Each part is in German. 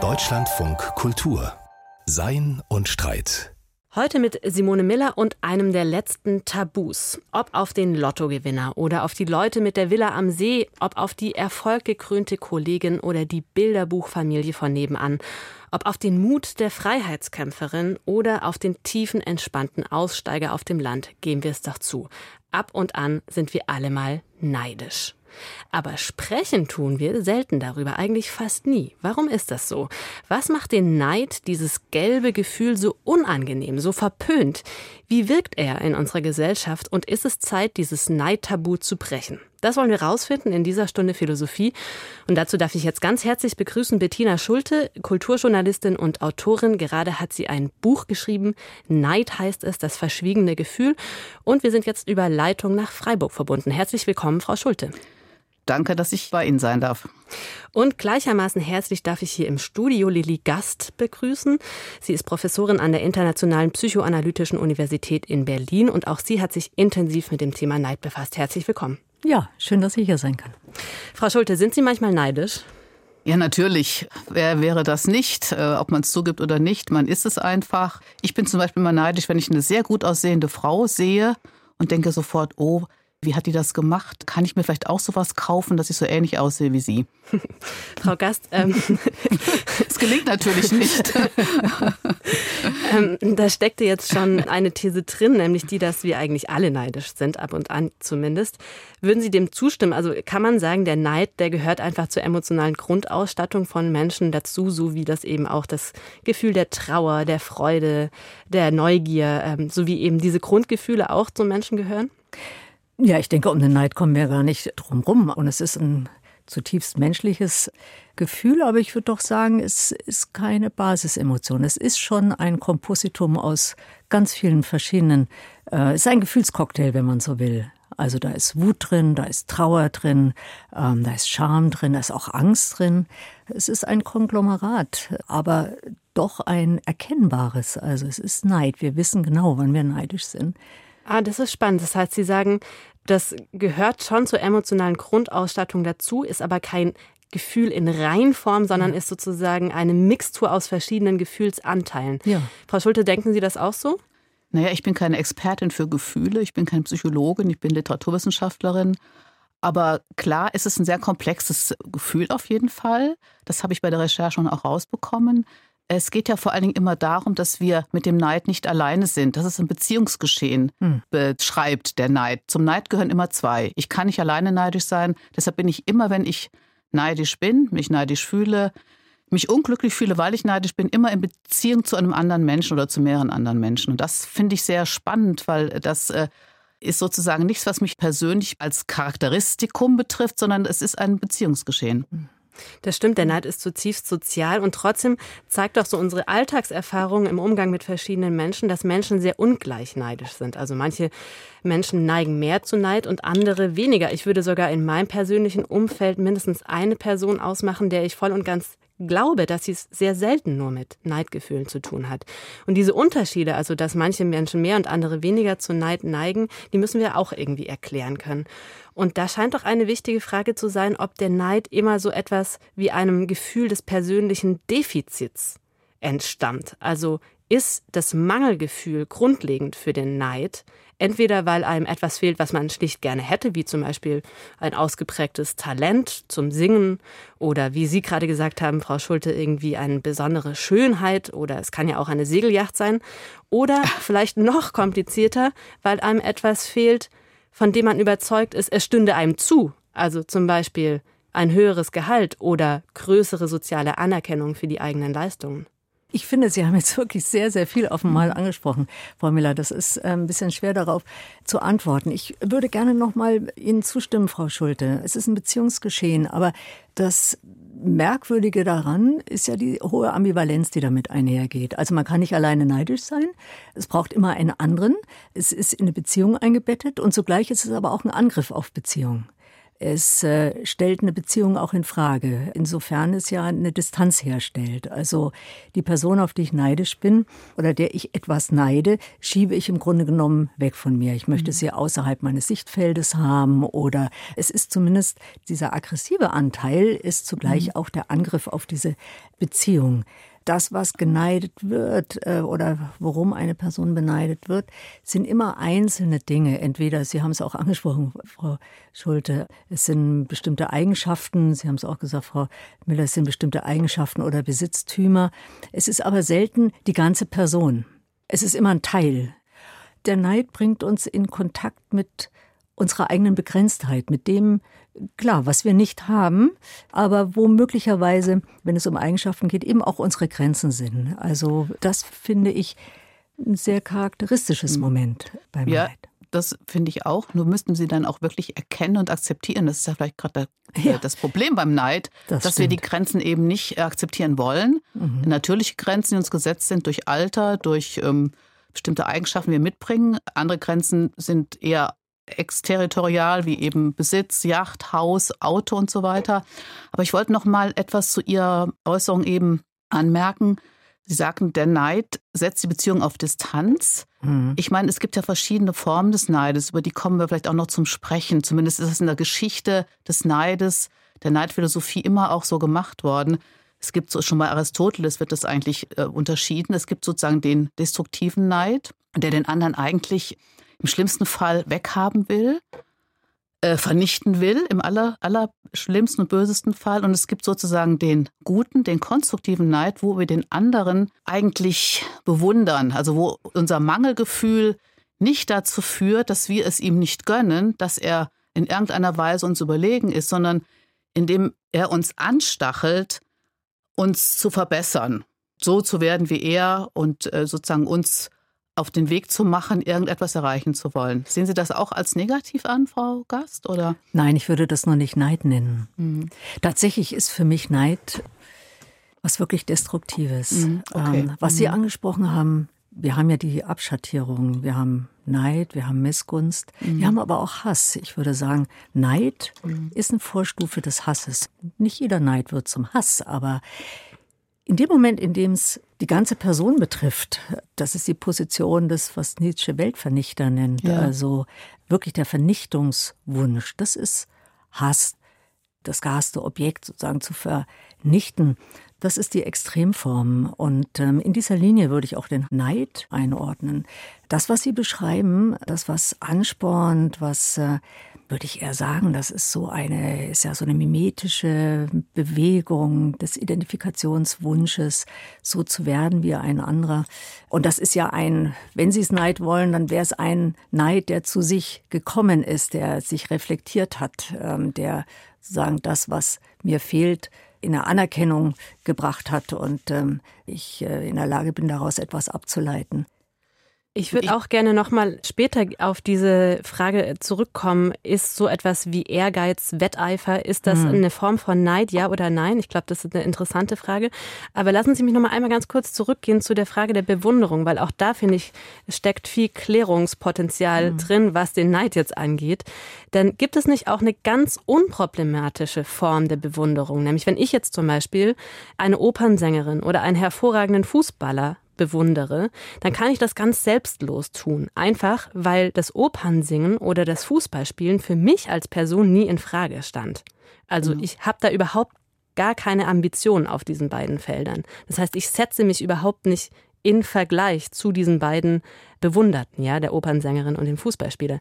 Deutschlandfunk Kultur Sein und Streit. Heute mit Simone Miller und einem der letzten Tabus. Ob auf den Lottogewinner oder auf die Leute mit der Villa am See, ob auf die erfolggekrönte Kollegin oder die Bilderbuchfamilie von nebenan, ob auf den Mut der Freiheitskämpferin oder auf den tiefen, entspannten Aussteiger auf dem Land, geben wir es doch zu. Ab und an sind wir alle mal neidisch. Aber sprechen tun wir selten darüber, eigentlich fast nie. Warum ist das so? Was macht den Neid, dieses gelbe Gefühl, so unangenehm, so verpönt? Wie wirkt er in unserer Gesellschaft und ist es Zeit, dieses Neidtabu zu brechen? Das wollen wir rausfinden in dieser Stunde Philosophie. Und dazu darf ich jetzt ganz herzlich begrüßen Bettina Schulte, Kulturjournalistin und Autorin. Gerade hat sie ein Buch geschrieben. Neid heißt es, das verschwiegene Gefühl. Und wir sind jetzt über Leitung nach Freiburg verbunden. Herzlich willkommen, Frau Schulte. Danke, dass ich bei Ihnen sein darf. Und gleichermaßen herzlich darf ich hier im Studio Lilly Gast begrüßen. Sie ist Professorin an der Internationalen Psychoanalytischen Universität in Berlin und auch sie hat sich intensiv mit dem Thema Neid befasst. Herzlich willkommen. Ja, schön, dass ich hier sein kann. Frau Schulte, sind Sie manchmal neidisch? Ja, natürlich. Wer wäre das nicht? Äh, ob man es zugibt oder nicht, man ist es einfach. Ich bin zum Beispiel mal neidisch, wenn ich eine sehr gut aussehende Frau sehe und denke sofort, oh, wie hat die das gemacht? Kann ich mir vielleicht auch sowas kaufen, dass ich so ähnlich aussehe wie sie? Frau Gast, ähm, es gelingt natürlich nicht. ähm, da steckte jetzt schon eine These drin, nämlich die, dass wir eigentlich alle neidisch sind, ab und an zumindest. Würden Sie dem zustimmen? Also kann man sagen, der Neid, der gehört einfach zur emotionalen Grundausstattung von Menschen dazu, so wie das eben auch das Gefühl der Trauer, der Freude, der Neugier, ähm, sowie eben diese Grundgefühle auch zum Menschen gehören? Ja, ich denke, um den Neid kommen wir gar nicht drum rum. Und es ist ein zutiefst menschliches Gefühl, aber ich würde doch sagen, es ist keine Basisemotion. Es ist schon ein Kompositum aus ganz vielen verschiedenen, äh, es ist ein Gefühlscocktail, wenn man so will. Also da ist Wut drin, da ist Trauer drin, ähm, da ist Scham drin, da ist auch Angst drin. Es ist ein Konglomerat, aber doch ein erkennbares. Also es ist Neid. Wir wissen genau, wann wir neidisch sind. Ah, das ist spannend. Das heißt, Sie sagen, das gehört schon zur emotionalen Grundausstattung dazu, ist aber kein Gefühl in Reinform, sondern ist sozusagen eine Mixtur aus verschiedenen Gefühlsanteilen. Ja. Frau Schulte, denken Sie das auch so? Naja, ich bin keine Expertin für Gefühle, ich bin keine Psychologin, ich bin Literaturwissenschaftlerin. Aber klar ist es ein sehr komplexes Gefühl auf jeden Fall. Das habe ich bei der Recherche schon auch rausbekommen. Es geht ja vor allen Dingen immer darum, dass wir mit dem Neid nicht alleine sind. Das ist ein Beziehungsgeschehen, hm. beschreibt der Neid. Zum Neid gehören immer zwei. Ich kann nicht alleine neidisch sein. Deshalb bin ich immer, wenn ich neidisch bin, mich neidisch fühle, mich unglücklich fühle, weil ich neidisch bin, immer in Beziehung zu einem anderen Menschen oder zu mehreren anderen Menschen. Und das finde ich sehr spannend, weil das äh, ist sozusagen nichts, was mich persönlich als Charakteristikum betrifft, sondern es ist ein Beziehungsgeschehen. Hm. Das stimmt, der Neid ist zutiefst sozial und trotzdem zeigt doch so unsere Alltagserfahrung im Umgang mit verschiedenen Menschen, dass Menschen sehr ungleich neidisch sind. Also manche Menschen neigen mehr zu Neid und andere weniger. Ich würde sogar in meinem persönlichen Umfeld mindestens eine Person ausmachen, der ich voll und ganz glaube, dass sie es sehr selten nur mit Neidgefühlen zu tun hat. Und diese Unterschiede, also dass manche Menschen mehr und andere weniger zu Neid neigen, die müssen wir auch irgendwie erklären können. Und da scheint doch eine wichtige Frage zu sein, ob der Neid immer so etwas wie einem Gefühl des persönlichen Defizits entstammt. Also ist das Mangelgefühl grundlegend für den Neid, entweder weil einem etwas fehlt, was man schlicht gerne hätte, wie zum Beispiel ein ausgeprägtes Talent zum Singen oder wie Sie gerade gesagt haben, Frau Schulte, irgendwie eine besondere Schönheit oder es kann ja auch eine Segelyacht sein, oder vielleicht noch komplizierter, weil einem etwas fehlt, von dem man überzeugt ist, es stünde einem zu, also zum Beispiel ein höheres Gehalt oder größere soziale Anerkennung für die eigenen Leistungen. Ich finde, Sie haben jetzt wirklich sehr, sehr viel auf einmal angesprochen, Frau Miller. Das ist äh, ein bisschen schwer darauf zu antworten. Ich würde gerne noch mal Ihnen zustimmen, Frau Schulte. Es ist ein Beziehungsgeschehen, aber das Merkwürdige daran ist ja die hohe Ambivalenz, die damit einhergeht. Also man kann nicht alleine neidisch sein. Es braucht immer einen anderen. Es ist in eine Beziehung eingebettet und zugleich ist es aber auch ein Angriff auf Beziehung. Es äh, stellt eine Beziehung auch in Frage, insofern es ja eine Distanz herstellt. Also die Person, auf die ich neidisch bin oder der ich etwas neide, schiebe ich im Grunde genommen weg von mir. Ich möchte mhm. sie außerhalb meines Sichtfeldes haben oder es ist zumindest dieser aggressive Anteil ist zugleich mhm. auch der Angriff auf diese Beziehung das, was geneidet wird äh, oder worum eine Person beneidet wird, sind immer einzelne Dinge. Entweder, Sie haben es auch angesprochen, Frau Schulte, es sind bestimmte Eigenschaften, Sie haben es auch gesagt, Frau Miller, es sind bestimmte Eigenschaften oder Besitztümer. Es ist aber selten die ganze Person. Es ist immer ein Teil. Der Neid bringt uns in Kontakt mit unserer eigenen Begrenztheit, mit dem, klar, was wir nicht haben, aber wo möglicherweise, wenn es um Eigenschaften geht, eben auch unsere Grenzen sind. Also das finde ich ein sehr charakteristisches hm. Moment beim ja. Leid. Das finde ich auch. Nur müssten Sie dann auch wirklich erkennen und akzeptieren. Das ist ja vielleicht gerade ja. das Problem beim Neid, das dass stimmt. wir die Grenzen eben nicht akzeptieren wollen. Mhm. Natürliche Grenzen, die uns gesetzt sind durch Alter, durch ähm, bestimmte Eigenschaften, die wir mitbringen. Andere Grenzen sind eher exterritorial, wie eben Besitz, Yacht, Haus, Auto und so weiter. Aber ich wollte noch mal etwas zu Ihrer Äußerung eben anmerken. Sie sagten, der Neid setzt die Beziehung auf Distanz. Mhm. Ich meine, es gibt ja verschiedene Formen des Neides, über die kommen wir vielleicht auch noch zum Sprechen. Zumindest ist es in der Geschichte des Neides, der Neidphilosophie immer auch so gemacht worden. Es gibt so schon bei Aristoteles wird das eigentlich äh, unterschieden. Es gibt sozusagen den destruktiven Neid, der den anderen eigentlich im schlimmsten Fall weghaben will, äh, vernichten will, im aller, aller schlimmsten und bösesten Fall. Und es gibt sozusagen den guten, den konstruktiven Neid, wo wir den anderen eigentlich bewundern. Also wo unser Mangelgefühl nicht dazu führt, dass wir es ihm nicht gönnen, dass er in irgendeiner Weise uns überlegen ist, sondern indem er uns anstachelt, uns zu verbessern, so zu werden wie er und äh, sozusagen uns auf den Weg zu machen, irgendetwas erreichen zu wollen. Sehen Sie das auch als negativ an, Frau Gast? Oder? Nein, ich würde das noch nicht Neid nennen. Mhm. Tatsächlich ist für mich Neid was wirklich Destruktives. Mhm. Okay. Ähm, was mhm. Sie angesprochen haben, wir haben ja die Abschattierung, wir haben Neid, wir haben Missgunst, wir mhm. haben aber auch Hass. Ich würde sagen, Neid mhm. ist eine Vorstufe des Hasses. Nicht jeder Neid wird zum Hass, aber in dem Moment, in dem es die ganze Person betrifft, das ist die Position des, was Nietzsche Weltvernichter nennt, ja. also wirklich der Vernichtungswunsch, das ist Hass, das gehasste Objekt sozusagen zu vernichten. Das ist die Extremform. Und ähm, in dieser Linie würde ich auch den Neid einordnen. Das, was Sie beschreiben, das, was anspornt, was äh, würde ich eher sagen, das ist so eine, ist ja so eine mimetische Bewegung des Identifikationswunsches, so zu werden wie ein anderer. Und das ist ja ein, wenn Sie es Neid wollen, dann wäre es ein Neid, der zu sich gekommen ist, der sich reflektiert hat, ähm, der sozusagen das, was mir fehlt, in der Anerkennung gebracht hat und ähm, ich äh, in der Lage bin, daraus etwas abzuleiten. Ich würde auch gerne nochmal später auf diese Frage zurückkommen. Ist so etwas wie Ehrgeiz, Wetteifer, ist das mhm. eine Form von Neid, ja oder nein? Ich glaube, das ist eine interessante Frage. Aber lassen Sie mich nochmal einmal ganz kurz zurückgehen zu der Frage der Bewunderung, weil auch da, finde ich, steckt viel Klärungspotenzial mhm. drin, was den Neid jetzt angeht. Denn gibt es nicht auch eine ganz unproblematische Form der Bewunderung? Nämlich, wenn ich jetzt zum Beispiel eine Opernsängerin oder einen hervorragenden Fußballer bewundere, dann kann ich das ganz selbstlos tun. Einfach, weil das Opernsingen oder das Fußballspielen für mich als Person nie in Frage stand. Also mhm. ich habe da überhaupt gar keine Ambition auf diesen beiden Feldern. Das heißt, ich setze mich überhaupt nicht in Vergleich zu diesen beiden Bewunderten, ja, der Opernsängerin und dem Fußballspieler.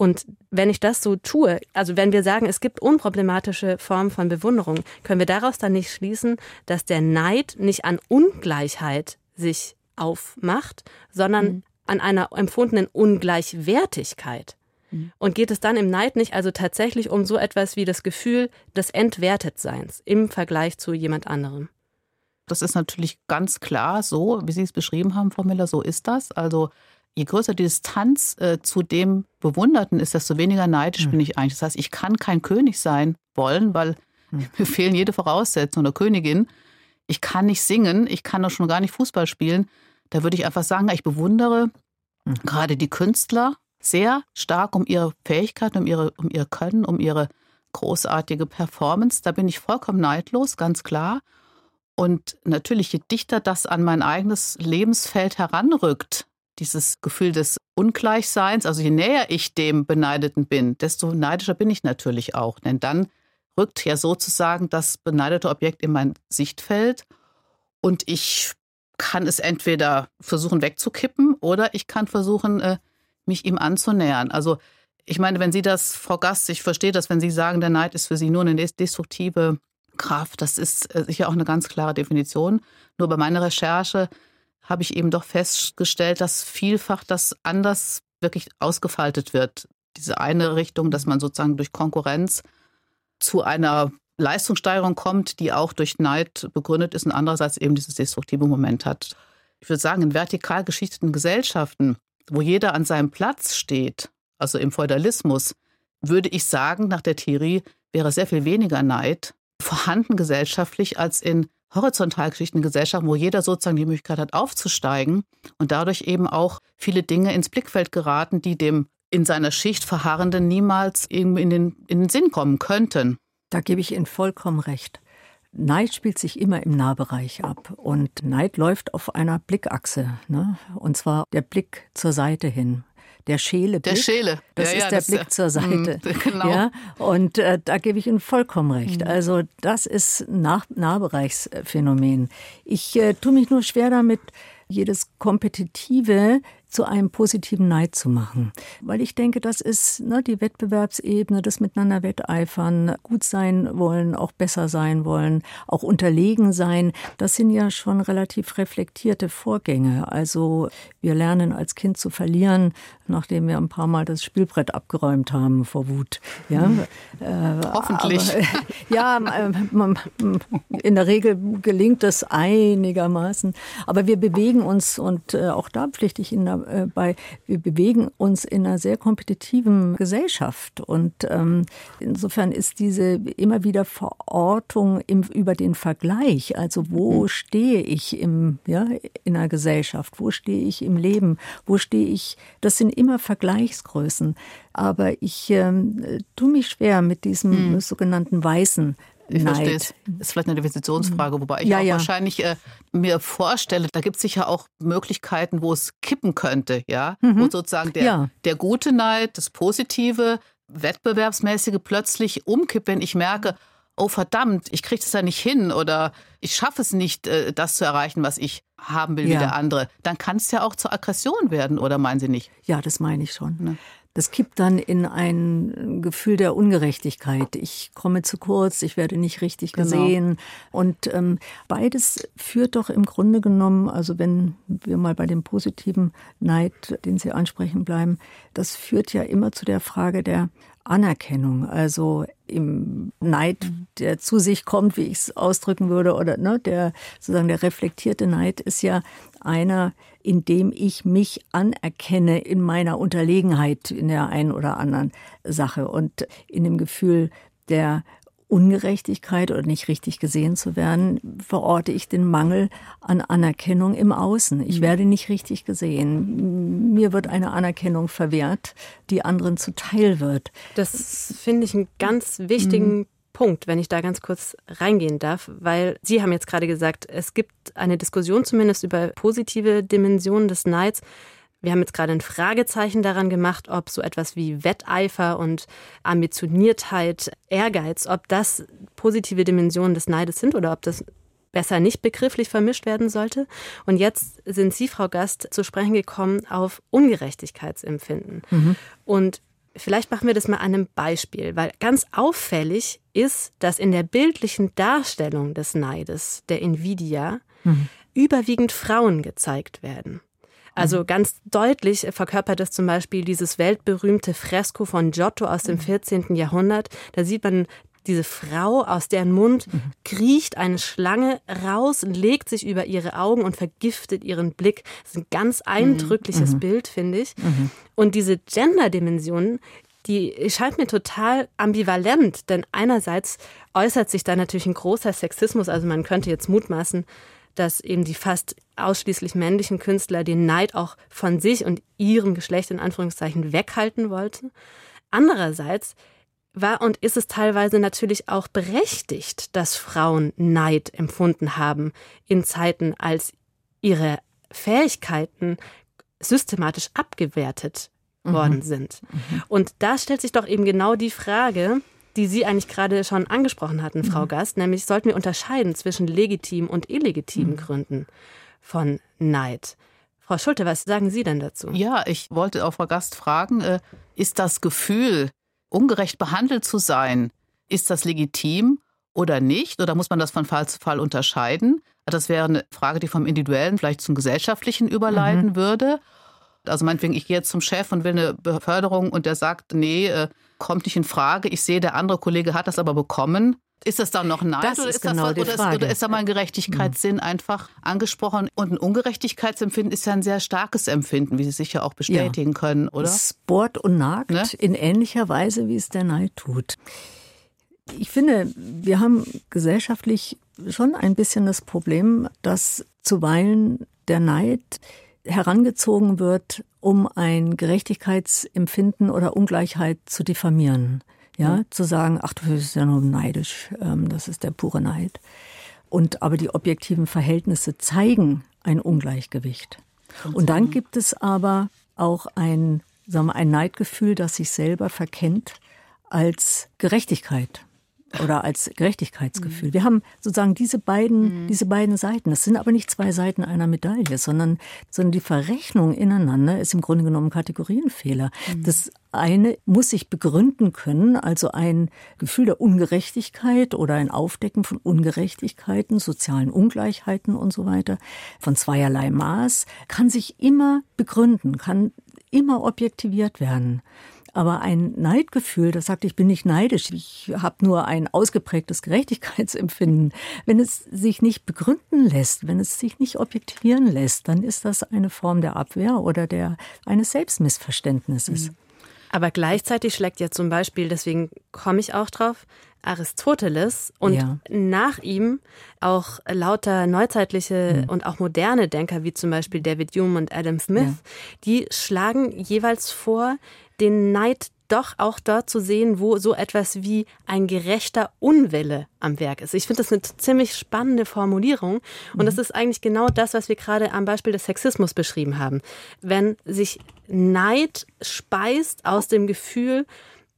Und wenn ich das so tue, also wenn wir sagen, es gibt unproblematische Formen von Bewunderung, können wir daraus dann nicht schließen, dass der Neid nicht an Ungleichheit sich aufmacht, sondern mhm. an einer empfundenen Ungleichwertigkeit. Mhm. Und geht es dann im Neid nicht also tatsächlich um so etwas wie das Gefühl des Entwertetseins im Vergleich zu jemand anderem? Das ist natürlich ganz klar so, wie Sie es beschrieben haben, Frau Miller, so ist das. Also je größer die Distanz äh, zu dem Bewunderten ist, desto weniger neidisch mhm. bin ich eigentlich. Das heißt, ich kann kein König sein wollen, weil mhm. mir fehlen jede Voraussetzung oder Königin ich kann nicht singen, ich kann doch schon gar nicht Fußball spielen, da würde ich einfach sagen, ich bewundere mhm. gerade die Künstler sehr stark um ihre Fähigkeiten, um ihre, um ihr Können, um ihre großartige Performance. Da bin ich vollkommen neidlos, ganz klar. Und natürlich, je dichter das an mein eigenes Lebensfeld heranrückt, dieses Gefühl des Ungleichseins, also je näher ich dem Beneideten bin, desto neidischer bin ich natürlich auch. Denn dann rückt ja sozusagen das beneidete Objekt in mein Sichtfeld und ich kann es entweder versuchen wegzukippen oder ich kann versuchen, äh, mich ihm anzunähern. Also ich meine, wenn Sie das, Frau Gast, ich verstehe das, wenn Sie sagen, der Neid ist für Sie nur eine destruktive Kraft, das ist äh, sicher auch eine ganz klare Definition. Nur bei meiner Recherche habe ich eben doch festgestellt, dass vielfach das anders wirklich ausgefaltet wird. Diese eine Richtung, dass man sozusagen durch Konkurrenz zu einer Leistungssteigerung kommt, die auch durch Neid begründet ist und andererseits eben dieses destruktive Moment hat. Ich würde sagen, in vertikal geschichteten Gesellschaften, wo jeder an seinem Platz steht, also im Feudalismus, würde ich sagen, nach der Theorie wäre sehr viel weniger Neid vorhanden gesellschaftlich als in horizontal geschichteten Gesellschaften, wo jeder sozusagen die Möglichkeit hat, aufzusteigen und dadurch eben auch viele Dinge ins Blickfeld geraten, die dem in seiner Schicht Verharrenden niemals in den, in den Sinn kommen könnten. Da gebe ich Ihnen vollkommen recht. Neid spielt sich immer im Nahbereich ab und Neid läuft auf einer Blickachse, ne? und zwar der Blick zur Seite hin. Der Schäle. Der Schäle. Das ja, ist ja, der das Blick zur Seite. Mh, genau. Ja, und äh, da gebe ich Ihnen vollkommen recht. Mhm. Also das ist Nach Nahbereichsphänomen. Ich äh, tue mich nur schwer damit, jedes Kompetitive zu einem positiven Neid zu machen. Weil ich denke, das ist ne, die Wettbewerbsebene, das Miteinander wetteifern, gut sein wollen, auch besser sein wollen, auch unterlegen sein. Das sind ja schon relativ reflektierte Vorgänge. Also wir lernen als Kind zu verlieren, nachdem wir ein paar Mal das Spielbrett abgeräumt haben vor Wut. Ja, mhm. äh, Hoffentlich. Aber, ja, in der Regel gelingt das einigermaßen. Aber wir bewegen uns und äh, auch da pflichte ich Ihnen äh, bei, wir bewegen uns in einer sehr kompetitiven Gesellschaft. Und ähm, insofern ist diese immer wieder Verortung im, über den Vergleich, also wo mhm. stehe ich im, ja, in einer Gesellschaft, wo stehe ich im Leben, wo stehe ich, das sind immer Vergleichsgrößen. Aber ich ähm, tue mich schwer mit diesem mhm. sogenannten weißen ich Neid. verstehe es. Das ist vielleicht eine Definitionsfrage, wobei ich ja, auch ja. wahrscheinlich äh, mir vorstelle, da gibt es sicher auch Möglichkeiten, wo es kippen könnte, ja. Mhm. Wo sozusagen der, ja. der gute Neid, das Positive, Wettbewerbsmäßige plötzlich umkippt, wenn ich merke, oh verdammt, ich kriege das ja nicht hin oder ich schaffe es nicht, äh, das zu erreichen, was ich haben will ja. wie der andere, dann kann es ja auch zur Aggression werden, oder meinen Sie nicht? Ja, das meine ich schon. Ne? Das kippt dann in ein Gefühl der Ungerechtigkeit. Ich komme zu kurz, ich werde nicht richtig genau. gesehen. Genau. Und ähm, beides führt doch im Grunde genommen, also wenn wir mal bei dem positiven Neid, den Sie ansprechen bleiben, das führt ja immer zu der Frage der Anerkennung, also im Neid, der zu sich kommt, wie ich es ausdrücken würde, oder ne, der sozusagen der reflektierte Neid ist ja einer, in dem ich mich anerkenne in meiner Unterlegenheit in der einen oder anderen Sache und in dem Gefühl der Ungerechtigkeit oder nicht richtig gesehen zu werden, verorte ich den Mangel an Anerkennung im Außen. Ich mhm. werde nicht richtig gesehen. Mir wird eine Anerkennung verwehrt, die anderen zuteil wird. Das finde ich einen ganz wichtigen mhm. Punkt, wenn ich da ganz kurz reingehen darf, weil Sie haben jetzt gerade gesagt, es gibt eine Diskussion zumindest über positive Dimensionen des Neids. Wir haben jetzt gerade ein Fragezeichen daran gemacht, ob so etwas wie Wetteifer und Ambitioniertheit, Ehrgeiz, ob das positive Dimensionen des Neides sind oder ob das besser nicht begrifflich vermischt werden sollte. Und jetzt sind Sie, Frau Gast, zu sprechen gekommen auf Ungerechtigkeitsempfinden. Mhm. Und vielleicht machen wir das mal an einem Beispiel, weil ganz auffällig ist, dass in der bildlichen Darstellung des Neides, der Nvidia, mhm. überwiegend Frauen gezeigt werden. Also mhm. ganz deutlich verkörpert es zum Beispiel dieses weltberühmte Fresko von Giotto aus dem 14. Mhm. Jahrhundert. Da sieht man diese Frau, aus deren Mund mhm. kriecht eine Schlange raus und legt sich über ihre Augen und vergiftet ihren Blick. Das ist ein ganz eindrückliches mhm. Bild, finde ich. Mhm. Und diese Gender-Dimension, die scheint mir total ambivalent, denn einerseits äußert sich da natürlich ein großer Sexismus, also man könnte jetzt mutmaßen, dass eben die fast ausschließlich männlichen Künstler den Neid auch von sich und ihrem Geschlecht in Anführungszeichen weghalten wollten. Andererseits war und ist es teilweise natürlich auch berechtigt, dass Frauen Neid empfunden haben in Zeiten, als ihre Fähigkeiten systematisch abgewertet mhm. worden sind. Mhm. Und da stellt sich doch eben genau die Frage, die Sie eigentlich gerade schon angesprochen hatten, Frau mhm. Gast, nämlich sollten wir unterscheiden zwischen legitimen und illegitimen mhm. Gründen von Neid. Frau Schulte, was sagen Sie denn dazu? Ja, ich wollte auch Frau Gast fragen, äh, ist das Gefühl, ungerecht behandelt zu sein, ist das legitim oder nicht? Oder muss man das von Fall zu Fall unterscheiden? Das wäre eine Frage, die vom Individuellen vielleicht zum Gesellschaftlichen überleiten mhm. würde. Also meinetwegen, ich gehe jetzt zum Chef und will eine Beförderung und der sagt, nee, äh, kommt nicht in Frage. Ich sehe, der andere Kollege hat das aber bekommen. Ist das dann noch Neid das oder, ist, genau das, oder, ist, oder ist da mal ein Gerechtigkeitssinn mhm. einfach angesprochen? Und ein Ungerechtigkeitsempfinden ist ja ein sehr starkes Empfinden, wie Sie sicher auch bestätigen ja. können, oder? Es bohrt und nagt ne? in ähnlicher Weise, wie es der Neid tut. Ich finde, wir haben gesellschaftlich schon ein bisschen das Problem, dass zuweilen der Neid herangezogen wird, um ein Gerechtigkeitsempfinden oder Ungleichheit zu diffamieren. Ja, zu sagen, ach, du bist ja nur neidisch, ähm, das ist der pure Neid. Und aber die objektiven Verhältnisse zeigen ein Ungleichgewicht. Und dann gibt es aber auch ein, sagen wir, ein Neidgefühl, das sich selber verkennt als Gerechtigkeit oder als Gerechtigkeitsgefühl. Mhm. Wir haben sozusagen diese beiden, mhm. diese beiden Seiten. Das sind aber nicht zwei Seiten einer Medaille, sondern, sondern die Verrechnung ineinander ist im Grunde genommen Kategorienfehler. Mhm. Das eine muss sich begründen können, also ein Gefühl der Ungerechtigkeit oder ein Aufdecken von Ungerechtigkeiten, sozialen Ungleichheiten und so weiter, von zweierlei Maß, kann sich immer begründen, kann immer objektiviert werden. Aber ein Neidgefühl, das sagt, ich bin nicht neidisch, ich habe nur ein ausgeprägtes Gerechtigkeitsempfinden. Wenn es sich nicht begründen lässt, wenn es sich nicht objektivieren lässt, dann ist das eine Form der Abwehr oder der, eines Selbstmissverständnisses. Mhm. Aber gleichzeitig schlägt ja zum Beispiel, deswegen komme ich auch drauf, Aristoteles und ja. nach ihm auch lauter neuzeitliche mhm. und auch moderne Denker wie zum Beispiel David Hume und Adam Smith, ja. die schlagen jeweils vor, den Neid doch auch dort zu sehen, wo so etwas wie ein gerechter Unwille am Werk ist. Ich finde das eine ziemlich spannende Formulierung und mhm. das ist eigentlich genau das, was wir gerade am Beispiel des Sexismus beschrieben haben. Wenn sich Neid speist aus dem Gefühl,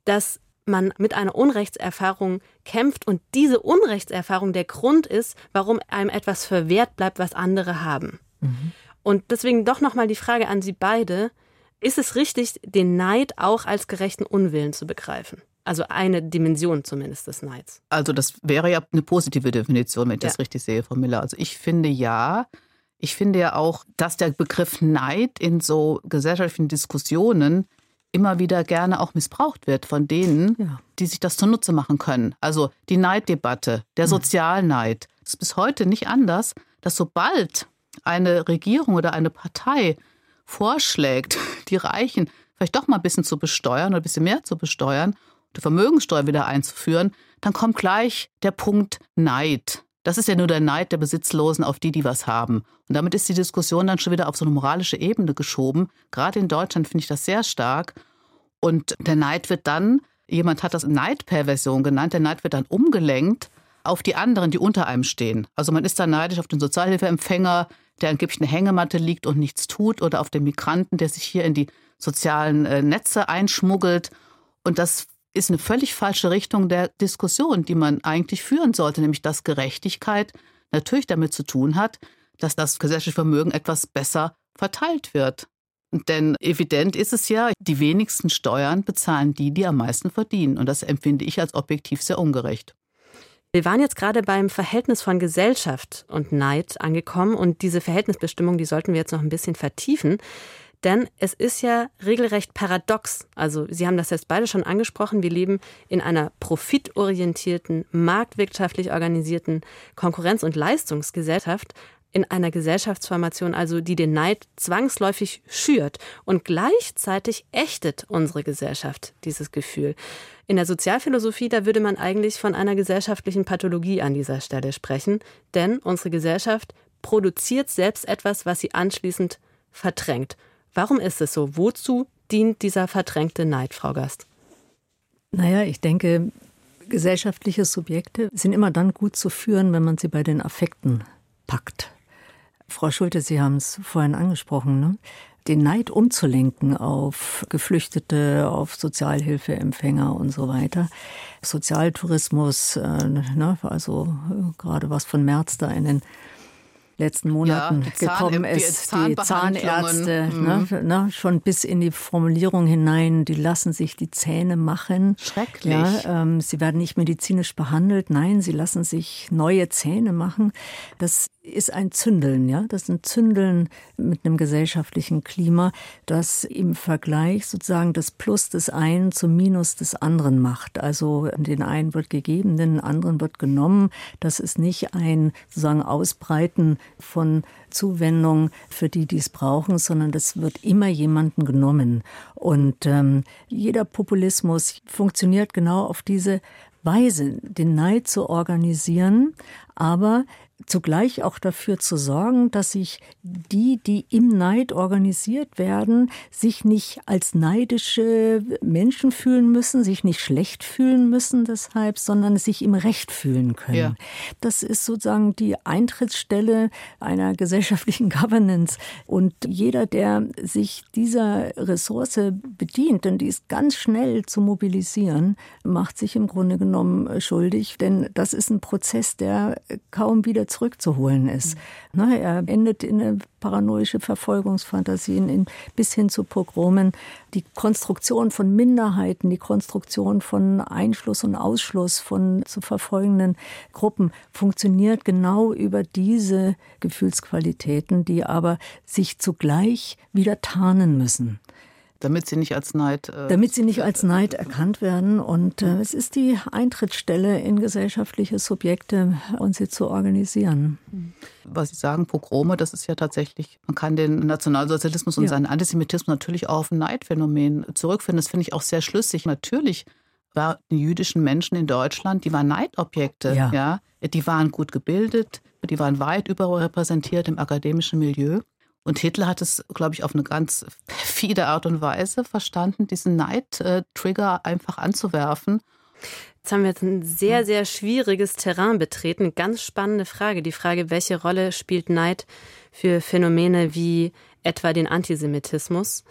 dass man mit einer Unrechtserfahrung kämpft und diese Unrechtserfahrung der Grund ist, warum einem etwas verwehrt bleibt, was andere haben. Mhm. Und deswegen doch nochmal die Frage an Sie beide. Ist es richtig, den Neid auch als gerechten Unwillen zu begreifen? Also eine Dimension zumindest des Neids. Also das wäre ja eine positive Definition, wenn ich ja. das richtig sehe, Frau Miller. Also ich finde ja, ich finde ja auch, dass der Begriff Neid in so gesellschaftlichen Diskussionen immer wieder gerne auch missbraucht wird von denen, ja. die sich das zunutze machen können. Also die Neiddebatte, der Sozialneid. Es ist bis heute nicht anders, dass sobald eine Regierung oder eine Partei vorschlägt, die Reichen vielleicht doch mal ein bisschen zu besteuern oder ein bisschen mehr zu besteuern, die Vermögensteuer wieder einzuführen, dann kommt gleich der Punkt Neid. Das ist ja nur der Neid der Besitzlosen auf die, die was haben. Und damit ist die Diskussion dann schon wieder auf so eine moralische Ebene geschoben. Gerade in Deutschland finde ich das sehr stark. Und der Neid wird dann, jemand hat das Neidperversion genannt, der Neid wird dann umgelenkt auf die anderen, die unter einem stehen. Also man ist dann neidisch auf den Sozialhilfeempfänger, der angeblich eine Hängematte liegt und nichts tut, oder auf den Migranten, der sich hier in die sozialen äh, Netze einschmuggelt. Und das ist eine völlig falsche Richtung der Diskussion, die man eigentlich führen sollte, nämlich dass Gerechtigkeit natürlich damit zu tun hat, dass das gesellschaftliche Vermögen etwas besser verteilt wird. Denn evident ist es ja, die wenigsten Steuern bezahlen die, die am meisten verdienen. Und das empfinde ich als objektiv sehr ungerecht. Wir waren jetzt gerade beim Verhältnis von Gesellschaft und Neid angekommen und diese Verhältnisbestimmung, die sollten wir jetzt noch ein bisschen vertiefen. Denn es ist ja regelrecht paradox. Also Sie haben das jetzt beide schon angesprochen. Wir leben in einer profitorientierten, marktwirtschaftlich organisierten Konkurrenz- und Leistungsgesellschaft in einer Gesellschaftsformation, also die den Neid zwangsläufig schürt. Und gleichzeitig ächtet unsere Gesellschaft dieses Gefühl. In der Sozialphilosophie, da würde man eigentlich von einer gesellschaftlichen Pathologie an dieser Stelle sprechen, denn unsere Gesellschaft produziert selbst etwas, was sie anschließend verdrängt. Warum ist es so? Wozu dient dieser verdrängte Neid, Frau Gast? Naja, ich denke, gesellschaftliche Subjekte sind immer dann gut zu führen, wenn man sie bei den Affekten packt. Frau Schulte, Sie haben es vorhin angesprochen, ne? den Neid umzulenken auf Geflüchtete, auf Sozialhilfeempfänger und so weiter. Sozialtourismus, äh, ne? also äh, gerade was von März da in den letzten Monaten ja, gekommen ist, die Zahnärzte, mhm. ne, ne, schon bis in die Formulierung hinein, die lassen sich die Zähne machen. Schrecklich. Ja, ähm, sie werden nicht medizinisch behandelt, nein, sie lassen sich neue Zähne machen. Das ist ein Zündeln, ja. Das ist ein Zündeln mit einem gesellschaftlichen Klima, das im Vergleich sozusagen das Plus des einen zum Minus des anderen macht. Also den einen wird gegeben, den anderen wird genommen. Das ist nicht ein sozusagen Ausbreiten von Zuwendung für die, die es brauchen, sondern das wird immer jemanden genommen. Und ähm, jeder Populismus funktioniert genau auf diese Weise, den Neid zu organisieren, aber zugleich auch dafür zu sorgen, dass sich die, die im Neid organisiert werden, sich nicht als neidische Menschen fühlen müssen, sich nicht schlecht fühlen müssen deshalb, sondern sich im Recht fühlen können. Ja. Das ist sozusagen die Eintrittsstelle einer gesellschaftlichen Governance. Und jeder, der sich dieser Ressource bedient, denn die ist ganz schnell zu mobilisieren, macht sich im Grunde genommen schuldig, denn das ist ein Prozess, der kaum wieder zurückzuholen ist. Mhm. Na, er endet in eine paranoische Verfolgungsfantasien in, bis hin zu Pogromen. Die Konstruktion von Minderheiten, die Konstruktion von Einschluss und Ausschluss von zu verfolgenden Gruppen funktioniert genau über diese Gefühlsqualitäten, die aber sich zugleich wieder tarnen müssen. Damit sie nicht als Neid. Äh, Damit sie nicht als Neid erkannt werden. Und äh, es ist die Eintrittsstelle in gesellschaftliche Subjekte und sie zu organisieren. Was Sie sagen, Pogrome, das ist ja tatsächlich, man kann den Nationalsozialismus und ja. seinen Antisemitismus natürlich auch auf ein Neidphänomen zurückfinden. Das finde ich auch sehr schlüssig. Natürlich waren die jüdischen Menschen in Deutschland, die waren Neidobjekte. Ja. ja. Die waren gut gebildet, die waren weit überrepräsentiert im akademischen Milieu. Und Hitler hat es, glaube ich, auf eine ganz perfide Art und Weise verstanden, diesen Neid-Trigger einfach anzuwerfen. Jetzt haben wir jetzt ein sehr, sehr schwieriges Terrain betreten. Eine ganz spannende Frage. Die Frage, welche Rolle spielt Neid für Phänomene wie etwa den Antisemitismus?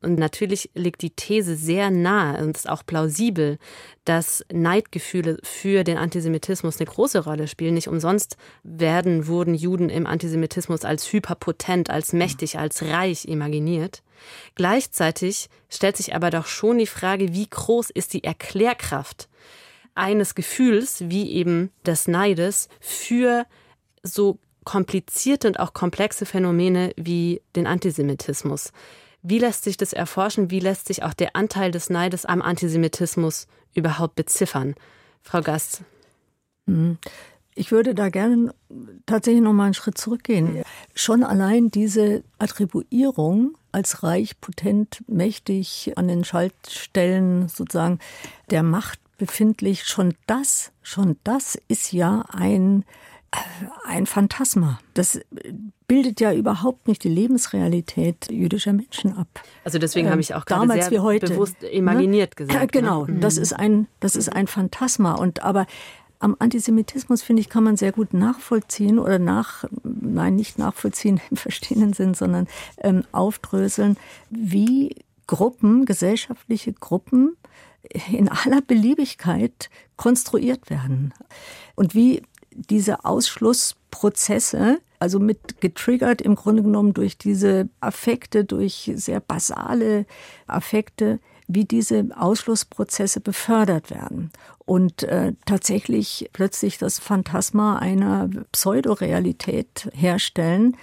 Und natürlich liegt die These sehr nahe und ist auch plausibel, dass Neidgefühle für den Antisemitismus eine große Rolle spielen. Nicht umsonst werden, wurden Juden im Antisemitismus als hyperpotent, als mächtig, als reich imaginiert. Gleichzeitig stellt sich aber doch schon die Frage, wie groß ist die Erklärkraft eines Gefühls, wie eben des Neides, für so komplizierte und auch komplexe Phänomene wie den Antisemitismus. Wie lässt sich das erforschen? Wie lässt sich auch der Anteil des Neides am Antisemitismus überhaupt beziffern? Frau Gast. Mhm. Ich würde da gerne tatsächlich noch mal einen Schritt zurückgehen. Schon allein diese Attribuierung als reich, potent, mächtig an den Schaltstellen sozusagen der Macht befindlich, schon das, schon das ist ja ein ein Phantasma. Das bildet ja überhaupt nicht die Lebensrealität jüdischer Menschen ab. Also deswegen ähm, habe ich auch gerade damals sehr wie heute, bewusst ne? imaginiert ne? gesagt. Genau, ne? das ist ein das ist ein Phantasma und aber am Antisemitismus, finde ich, kann man sehr gut nachvollziehen oder nach, nein, nicht nachvollziehen im verstehenden Sinn, sondern ähm, aufdröseln, wie Gruppen, gesellschaftliche Gruppen in aller Beliebigkeit konstruiert werden. Und wie diese Ausschlussprozesse, also mit getriggert im Grunde genommen durch diese Affekte, durch sehr basale Affekte, wie diese Ausschlussprozesse befördert werden. Und äh, tatsächlich plötzlich das Phantasma einer Pseudorealität herstellen,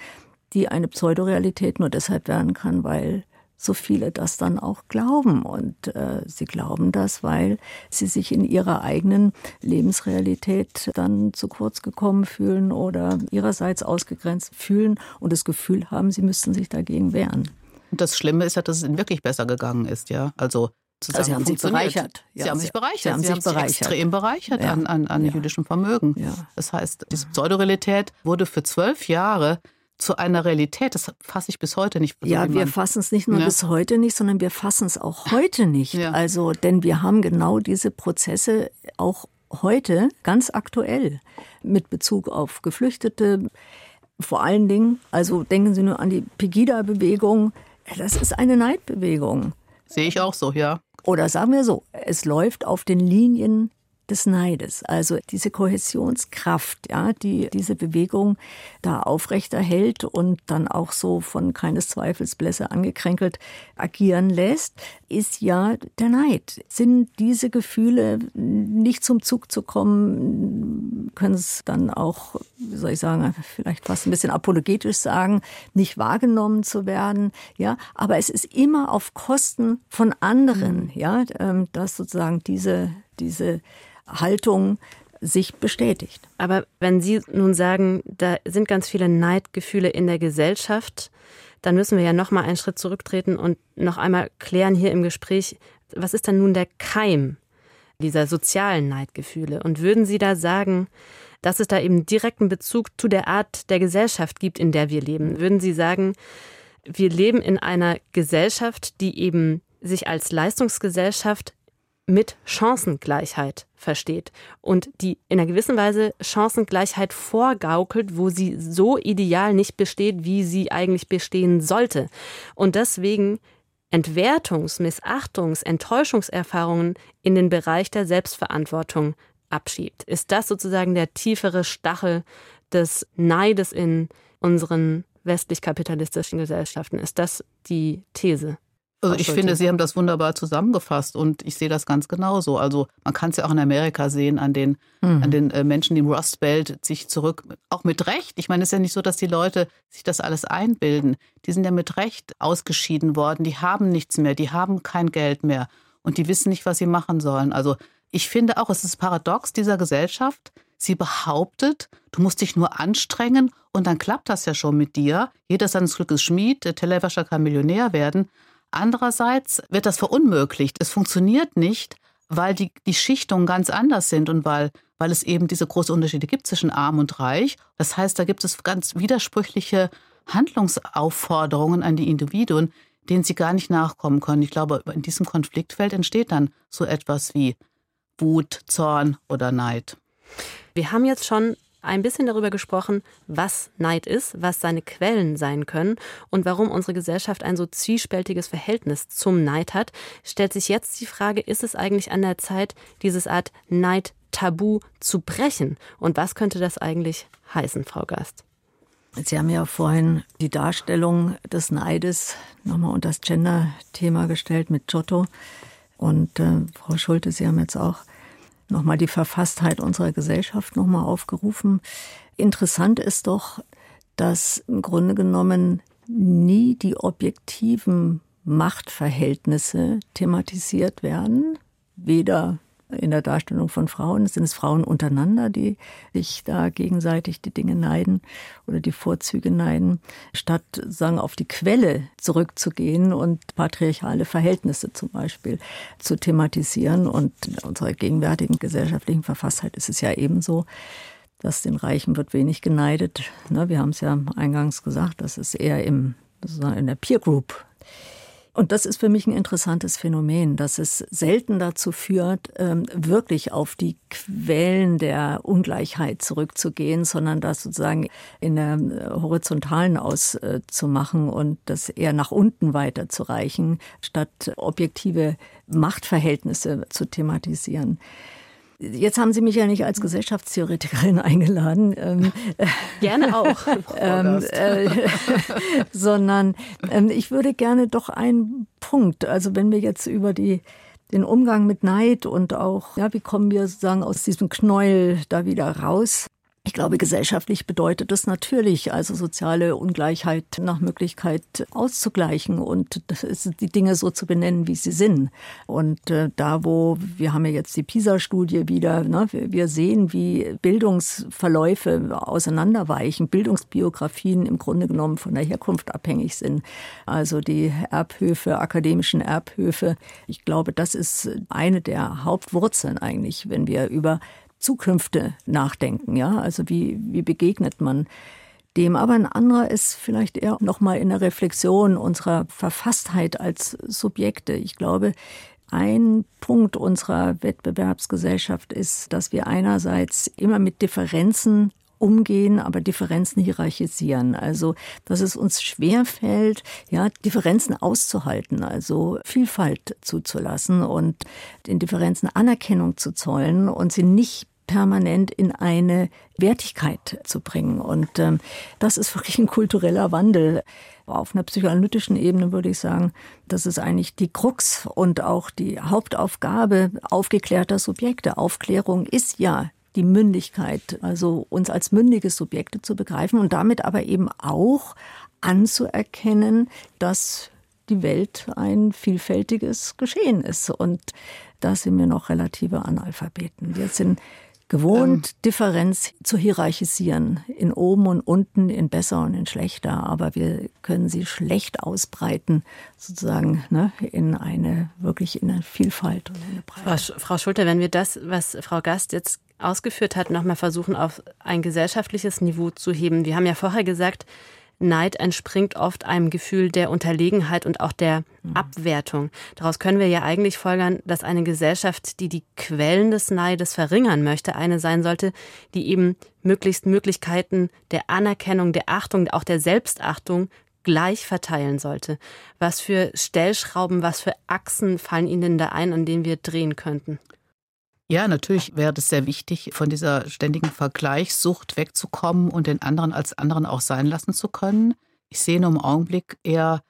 die eine Pseudorealität nur deshalb werden kann, weil so viele das dann auch glauben. Und äh, sie glauben das, weil sie sich in ihrer eigenen Lebensrealität dann zu kurz gekommen fühlen oder ihrerseits ausgegrenzt fühlen und das Gefühl haben, sie müssten sich dagegen wehren. Und das Schlimme ist ja, dass es ihnen wirklich besser gegangen ist, ja. Also Zusammen also sie haben sich bereichert. Ja, sie haben sich bereichert. Sie haben, sie sich, haben bereichert. extrem bereichert ja. an, an, an ja. jüdischem Vermögen. Das heißt, diese Pseudorealität wurde für zwölf Jahre zu einer Realität. Das fasse ich bis heute nicht. Ja, wir fassen es nicht nur ja. bis heute nicht, sondern wir fassen es auch heute nicht. Ja. Also, denn wir haben genau diese Prozesse auch heute ganz aktuell mit Bezug auf Geflüchtete. Vor allen Dingen, also denken Sie nur an die Pegida-Bewegung. Das ist eine Neidbewegung. Sehe ich auch so, ja. Oder sagen wir so, es läuft auf den Linien des Neides. Also diese Kohäsionskraft, ja, die diese Bewegung da aufrechterhält und dann auch so von keines Zweifels Blässe angekränkelt agieren lässt, ist ja der Neid. Sind diese Gefühle nicht zum Zug zu kommen, können es dann auch, wie soll ich sagen, vielleicht fast ein bisschen apologetisch sagen, nicht wahrgenommen zu werden, ja, aber es ist immer auf Kosten von anderen, ja, ähm, dass sozusagen diese diese Haltung sich bestätigt. Aber wenn Sie nun sagen, da sind ganz viele Neidgefühle in der Gesellschaft, dann müssen wir ja noch mal einen Schritt zurücktreten und noch einmal klären hier im Gespräch, was ist denn nun der Keim dieser sozialen Neidgefühle? Und würden Sie da sagen, dass es da eben direkten Bezug zu der Art der Gesellschaft gibt, in der wir leben? Würden Sie sagen, wir leben in einer Gesellschaft, die eben sich als Leistungsgesellschaft mit Chancengleichheit versteht und die in einer gewissen Weise Chancengleichheit vorgaukelt, wo sie so ideal nicht besteht, wie sie eigentlich bestehen sollte. Und deswegen Entwertungs-, Missachtungs-, Enttäuschungserfahrungen in den Bereich der Selbstverantwortung abschiebt. Ist das sozusagen der tiefere Stachel des Neides in unseren westlich-kapitalistischen Gesellschaften? Ist das die These? Also ich finde, Sie haben das wunderbar zusammengefasst und ich sehe das ganz genauso. Also man kann es ja auch in Amerika sehen an den, mhm. an den äh, Menschen, die im Rust Belt sich zurück, auch mit Recht. Ich meine, es ist ja nicht so, dass die Leute sich das alles einbilden. Die sind ja mit Recht ausgeschieden worden. Die haben nichts mehr, die haben kein Geld mehr und die wissen nicht, was sie machen sollen. Also ich finde auch, es ist paradox dieser Gesellschaft. Sie behauptet, du musst dich nur anstrengen und dann klappt das ja schon mit dir. Jeder seines Glückes Schmied, der Tellerwäscher kann Millionär werden. Andererseits wird das verunmöglicht. Es funktioniert nicht, weil die, die Schichtungen ganz anders sind und weil, weil es eben diese großen Unterschiede gibt zwischen arm und reich. Das heißt, da gibt es ganz widersprüchliche Handlungsaufforderungen an die Individuen, denen sie gar nicht nachkommen können. Ich glaube, in diesem Konfliktfeld entsteht dann so etwas wie Wut, Zorn oder Neid. Wir haben jetzt schon ein bisschen darüber gesprochen, was Neid ist, was seine Quellen sein können und warum unsere Gesellschaft ein so zwiespältiges Verhältnis zum Neid hat, stellt sich jetzt die Frage, ist es eigentlich an der Zeit, dieses Art Neid-Tabu zu brechen? Und was könnte das eigentlich heißen, Frau Gast? Sie haben ja vorhin die Darstellung des Neides nochmal unter das Gender-Thema gestellt mit Giotto. Und äh, Frau Schulte, Sie haben jetzt auch nochmal die Verfasstheit unserer Gesellschaft nochmal aufgerufen. Interessant ist doch, dass im Grunde genommen nie die objektiven Machtverhältnisse thematisiert werden, weder in der Darstellung von Frauen. Sind es Frauen untereinander, die sich da gegenseitig die Dinge neiden oder die Vorzüge neiden, statt sagen auf die Quelle zurückzugehen und patriarchale Verhältnisse zum Beispiel zu thematisieren. Und in unserer gegenwärtigen gesellschaftlichen Verfasstheit ist es ja ebenso, dass den Reichen wird wenig geneidet. Ne, wir haben es ja eingangs gesagt, das ist eher im, in der Peer Group und das ist für mich ein interessantes Phänomen, dass es selten dazu führt, ähm, wirklich auf die Quellen der Ungleichheit zurückzugehen, sondern das sozusagen in der äh, horizontalen auszumachen und das eher nach unten weiterzureichen, statt objektive Machtverhältnisse zu thematisieren. Jetzt haben Sie mich ja nicht als Gesellschaftstheoretikerin eingeladen. Ähm, gerne auch. ähm, äh, sondern ähm, ich würde gerne doch einen Punkt, also wenn wir jetzt über die den Umgang mit Neid und auch, ja, wie kommen wir sozusagen aus diesem Knäuel da wieder raus? Ich glaube, gesellschaftlich bedeutet das natürlich, also soziale Ungleichheit nach Möglichkeit auszugleichen und die Dinge so zu benennen, wie sie sind. Und äh, da, wo wir haben ja jetzt die PISA-Studie wieder, ne, wir sehen, wie Bildungsverläufe auseinanderweichen, Bildungsbiografien im Grunde genommen von der Herkunft abhängig sind. Also die Erbhöfe, akademischen Erbhöfe. Ich glaube, das ist eine der Hauptwurzeln eigentlich, wenn wir über Zukünfte nachdenken. Ja, also wie, wie begegnet man dem. Aber ein anderer ist vielleicht eher nochmal in der Reflexion unserer Verfasstheit als Subjekte. Ich glaube, ein Punkt unserer Wettbewerbsgesellschaft ist, dass wir einerseits immer mit Differenzen umgehen, aber Differenzen hierarchisieren. Also, dass es uns schwerfällt, ja, Differenzen auszuhalten, also Vielfalt zuzulassen und den Differenzen Anerkennung zu zollen und sie nicht permanent in eine Wertigkeit zu bringen. Und ähm, das ist wirklich ein kultureller Wandel. Auf einer psychoanalytischen Ebene würde ich sagen, das ist eigentlich die Krux und auch die Hauptaufgabe aufgeklärter Subjekte. Aufklärung ist ja die Mündigkeit, also uns als mündige Subjekte zu begreifen und damit aber eben auch anzuerkennen, dass die Welt ein vielfältiges Geschehen ist. Und da sind wir noch relative Analphabeten. Wir sind gewohnt, ähm, Differenz zu hierarchisieren, in oben und unten, in besser und in schlechter, aber wir können sie schlecht ausbreiten, sozusagen ne, in eine wirklich in eine Vielfalt und eine Breite. Frau, Frau Schulter, wenn wir das, was Frau Gast jetzt ausgeführt hat, nochmal versuchen, auf ein gesellschaftliches Niveau zu heben. Wir haben ja vorher gesagt, Neid entspringt oft einem Gefühl der Unterlegenheit und auch der mhm. Abwertung. Daraus können wir ja eigentlich folgern, dass eine Gesellschaft, die die Quellen des Neides verringern möchte, eine sein sollte, die eben möglichst Möglichkeiten der Anerkennung, der Achtung, auch der Selbstachtung gleich verteilen sollte. Was für Stellschrauben, was für Achsen fallen Ihnen denn da ein, an denen wir drehen könnten? Ja, natürlich wäre es sehr wichtig, von dieser ständigen Vergleichssucht wegzukommen und den anderen als anderen auch sein lassen zu können. Ich sehe nur im Augenblick eher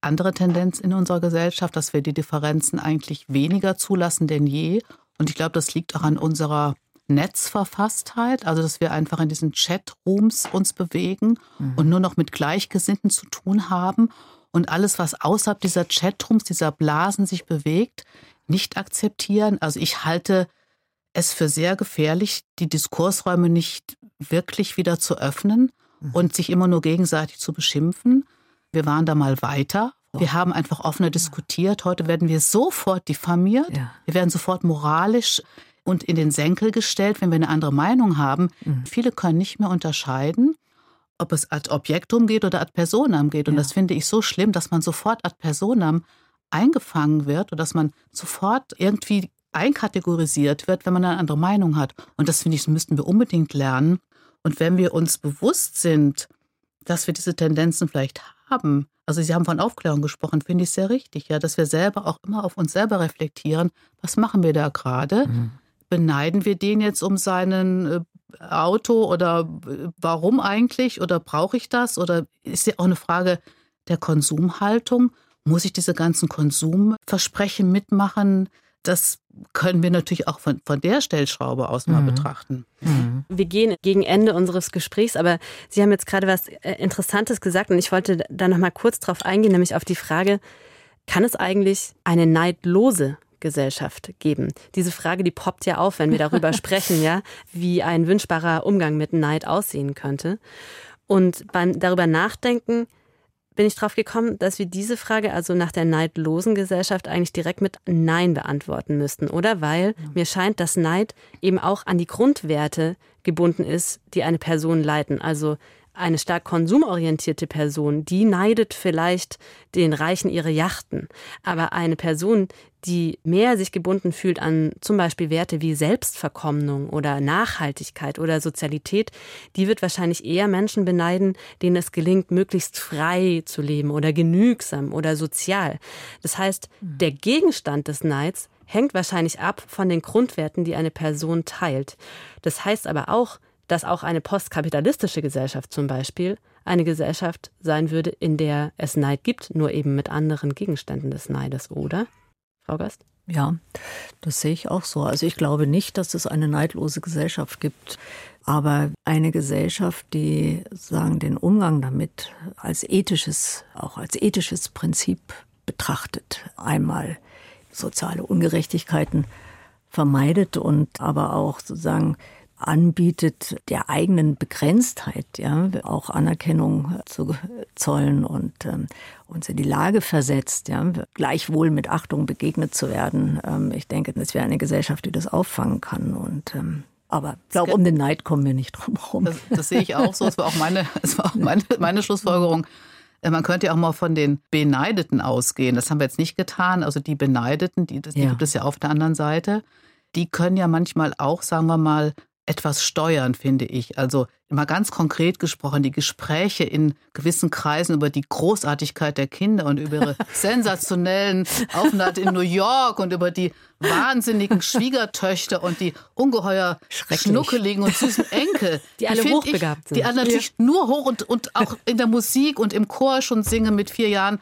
andere Tendenz in unserer Gesellschaft, dass wir die Differenzen eigentlich weniger zulassen denn je. Und ich glaube, das liegt auch an unserer Netzverfasstheit, also dass wir einfach in diesen Chatrooms uns bewegen mhm. und nur noch mit Gleichgesinnten zu tun haben und alles, was außerhalb dieser Chatrooms, dieser Blasen sich bewegt, nicht akzeptieren. Also ich halte es für sehr gefährlich, die Diskursräume nicht wirklich wieder zu öffnen mhm. und sich immer nur gegenseitig zu beschimpfen. Wir waren da mal weiter. Wir haben einfach offener diskutiert. Heute werden wir sofort diffamiert. Ja. Wir werden sofort moralisch und in den Senkel gestellt, wenn wir eine andere Meinung haben. Mhm. Viele können nicht mehr unterscheiden, ob es ad Objektum geht oder ad personam geht. Und ja. das finde ich so schlimm, dass man sofort ad personam eingefangen wird und dass man sofort irgendwie einkategorisiert wird, wenn man eine andere Meinung hat. Und das finde ich, müssten wir unbedingt lernen. Und wenn wir uns bewusst sind, dass wir diese Tendenzen vielleicht haben, also Sie haben von Aufklärung gesprochen, finde ich sehr richtig, ja, dass wir selber auch immer auf uns selber reflektieren, was machen wir da gerade? Mhm. Beneiden wir den jetzt um seinen äh, Auto oder äh, warum eigentlich oder brauche ich das? Oder ist ja auch eine Frage der Konsumhaltung? Muss ich diese ganzen Konsumversprechen mitmachen? Das können wir natürlich auch von, von der Stellschraube aus mal mhm. betrachten. Mhm. Wir gehen gegen Ende unseres Gesprächs, aber Sie haben jetzt gerade was äh, Interessantes gesagt und ich wollte da noch mal kurz drauf eingehen, nämlich auf die Frage, kann es eigentlich eine neidlose Gesellschaft geben? Diese Frage, die poppt ja auf, wenn wir darüber sprechen, ja, wie ein wünschbarer Umgang mit Neid aussehen könnte. Und beim darüber nachdenken, bin ich drauf gekommen, dass wir diese Frage, also nach der neidlosen Gesellschaft, eigentlich direkt mit Nein beantworten müssten, oder? Weil ja. mir scheint, dass Neid eben auch an die Grundwerte gebunden ist, die eine Person leiten. Also eine stark konsumorientierte Person, die neidet vielleicht den Reichen ihre Yachten. Aber eine Person, die mehr sich gebunden fühlt an zum Beispiel Werte wie Selbstverkommnung oder Nachhaltigkeit oder Sozialität, die wird wahrscheinlich eher Menschen beneiden, denen es gelingt, möglichst frei zu leben oder genügsam oder sozial. Das heißt, mhm. der Gegenstand des Neids hängt wahrscheinlich ab von den Grundwerten, die eine Person teilt. Das heißt aber auch, dass auch eine postkapitalistische Gesellschaft zum Beispiel eine Gesellschaft sein würde, in der es Neid gibt, nur eben mit anderen Gegenständen des Neides, oder? Frau Gast? Ja, das sehe ich auch so. Also ich glaube nicht, dass es eine neidlose Gesellschaft gibt, aber eine Gesellschaft, die sagen den Umgang damit als ethisches, auch als ethisches Prinzip betrachtet, einmal soziale Ungerechtigkeiten vermeidet und aber auch sozusagen anbietet, der eigenen Begrenztheit, ja, auch Anerkennung zu zollen und ähm, uns in die Lage versetzt, ja, gleichwohl mit Achtung begegnet zu werden. Ähm, ich denke, das wäre eine Gesellschaft, die das auffangen kann und ähm, Aber ich glaube, um den Neid kommen wir nicht drum herum. Das, das, sehe ich auch so. Das war auch meine, das war auch meine, meine Schlussfolgerung. Äh, man könnte ja auch mal von den Beneideten ausgehen. Das haben wir jetzt nicht getan. Also die Beneideten, die, die ja. gibt es ja auf der anderen Seite. Die können ja manchmal auch, sagen wir mal, etwas steuern, finde ich. Also mal ganz konkret gesprochen, die Gespräche in gewissen Kreisen über die Großartigkeit der Kinder und über ihre sensationellen Aufenthalte in New York und über die wahnsinnigen Schwiegertöchter und die ungeheuer schnuckeligen und süßen Enkel. Die, die alle hochbegabt ich, sind. Die alle natürlich ja. nur hoch und, und auch in der Musik und im Chor schon singen mit vier Jahren.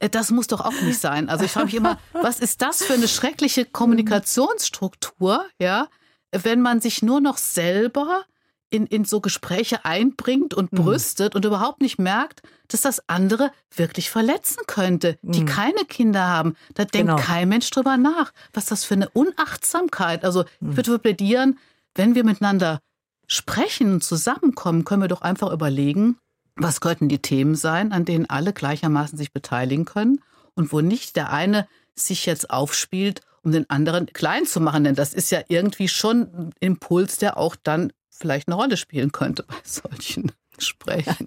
Äh, das muss doch auch nicht sein. Also ich frage mich immer, was ist das für eine schreckliche Kommunikationsstruktur, ja? Wenn man sich nur noch selber in, in so Gespräche einbringt und mhm. brüstet mhm. und überhaupt nicht merkt, dass das andere wirklich verletzen könnte, die mhm. keine Kinder haben. Da denkt genau. kein Mensch drüber nach. Was das für eine Unachtsamkeit. Also mhm. ich würde plädieren, wenn wir miteinander sprechen und zusammenkommen, können wir doch einfach überlegen, was könnten die Themen sein, an denen alle gleichermaßen sich beteiligen können und wo nicht der eine sich jetzt aufspielt um den anderen klein zu machen. Denn das ist ja irgendwie schon ein Impuls, der auch dann vielleicht eine Rolle spielen könnte bei solchen Gesprächen.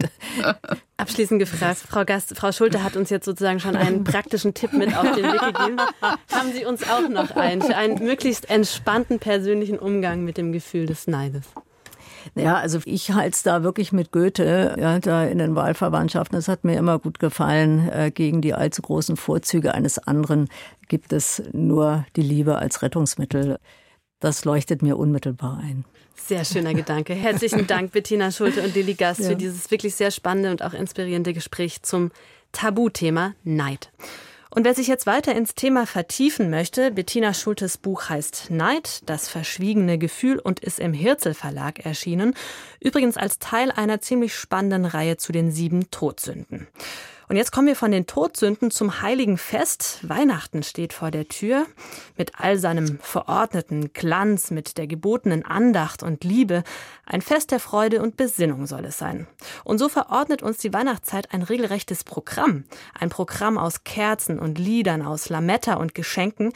Abschließend gefragt, Frau Gast, Frau Schulte hat uns jetzt sozusagen schon einen praktischen Tipp mit auf den Weg gegeben. Haben Sie uns auch noch einen für einen möglichst entspannten persönlichen Umgang mit dem Gefühl des Neides? Ja, also ich halte es da wirklich mit Goethe, ja, da in den Wahlverwandtschaften. Das hat mir immer gut gefallen. Äh, gegen die allzu großen Vorzüge eines anderen gibt es nur die Liebe als Rettungsmittel. Das leuchtet mir unmittelbar ein. Sehr schöner Gedanke. Herzlichen Dank, Bettina Schulte und Lili Gast, ja. für dieses wirklich sehr spannende und auch inspirierende Gespräch zum Tabuthema Neid. Und wer sich jetzt weiter ins Thema vertiefen möchte, Bettina Schultes Buch heißt Neid, das verschwiegene Gefühl und ist im Hirzel Verlag erschienen. Übrigens als Teil einer ziemlich spannenden Reihe zu den sieben Todsünden. Und jetzt kommen wir von den Todsünden zum heiligen Fest. Weihnachten steht vor der Tür. Mit all seinem verordneten Glanz, mit der gebotenen Andacht und Liebe. Ein Fest der Freude und Besinnung soll es sein. Und so verordnet uns die Weihnachtszeit ein regelrechtes Programm. Ein Programm aus Kerzen und Liedern, aus Lametta und Geschenken.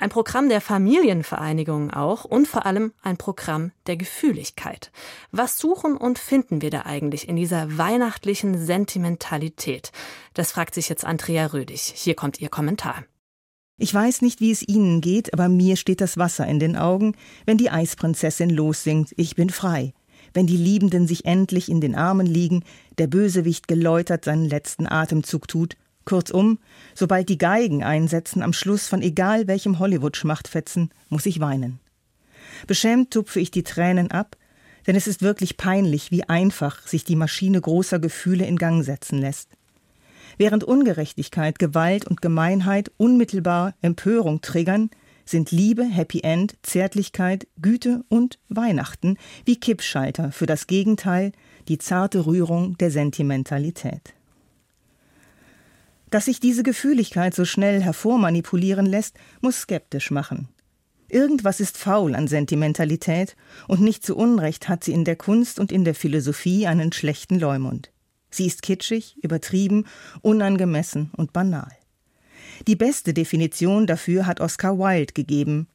Ein Programm der Familienvereinigung auch und vor allem ein Programm der Gefühligkeit. Was suchen und finden wir da eigentlich in dieser weihnachtlichen Sentimentalität? Das fragt sich jetzt Andrea Rödig. Hier kommt ihr Kommentar. Ich weiß nicht, wie es Ihnen geht, aber mir steht das Wasser in den Augen, wenn die Eisprinzessin lossingt, ich bin frei. Wenn die Liebenden sich endlich in den Armen liegen, der Bösewicht geläutert seinen letzten Atemzug tut Kurzum, sobald die Geigen einsetzen am Schluss von egal welchem Hollywood-Schmachtfetzen, muss ich weinen. Beschämt tupfe ich die Tränen ab, denn es ist wirklich peinlich, wie einfach sich die Maschine großer Gefühle in Gang setzen lässt. Während Ungerechtigkeit, Gewalt und Gemeinheit unmittelbar Empörung triggern, sind Liebe, Happy End, Zärtlichkeit, Güte und Weihnachten wie Kippschalter für das Gegenteil, die zarte Rührung der Sentimentalität. Dass sich diese Gefühligkeit so schnell hervormanipulieren lässt, muss skeptisch machen. Irgendwas ist faul an Sentimentalität, und nicht zu Unrecht hat sie in der Kunst und in der Philosophie einen schlechten Leumund. Sie ist kitschig, übertrieben, unangemessen und banal. Die beste Definition dafür hat Oscar Wilde gegeben.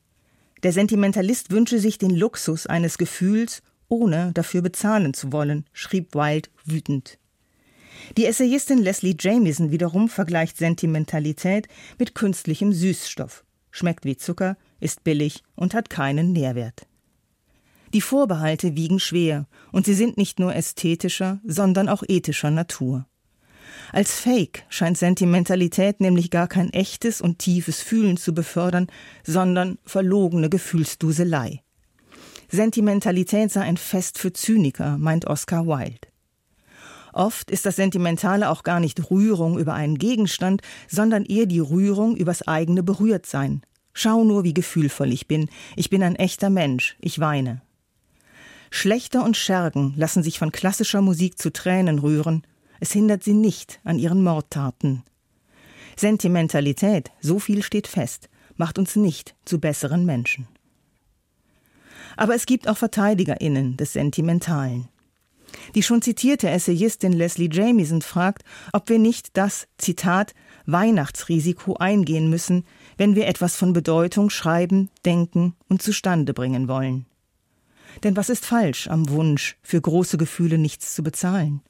Der Sentimentalist wünsche sich den Luxus eines Gefühls, ohne dafür bezahlen zu wollen, schrieb Wilde wütend. Die Essayistin Leslie Jamieson wiederum vergleicht Sentimentalität mit künstlichem Süßstoff. Schmeckt wie Zucker, ist billig und hat keinen Nährwert. Die Vorbehalte wiegen schwer und sie sind nicht nur ästhetischer, sondern auch ethischer Natur. Als Fake scheint Sentimentalität nämlich gar kein echtes und tiefes Fühlen zu befördern, sondern verlogene Gefühlsduselei. Sentimentalität sei ein Fest für Zyniker, meint Oscar Wilde. Oft ist das Sentimentale auch gar nicht Rührung über einen Gegenstand, sondern eher die Rührung übers eigene Berührtsein. Schau nur, wie gefühlvoll ich bin. Ich bin ein echter Mensch. Ich weine. Schlechter und Schergen lassen sich von klassischer Musik zu Tränen rühren. Es hindert sie nicht an ihren Mordtaten. Sentimentalität, so viel steht fest, macht uns nicht zu besseren Menschen. Aber es gibt auch VerteidigerInnen des Sentimentalen. Die schon zitierte Essayistin Leslie Jamieson fragt, ob wir nicht das, Zitat, Weihnachtsrisiko eingehen müssen, wenn wir etwas von Bedeutung schreiben, denken und zustande bringen wollen. Denn was ist falsch am Wunsch, für große Gefühle nichts zu bezahlen?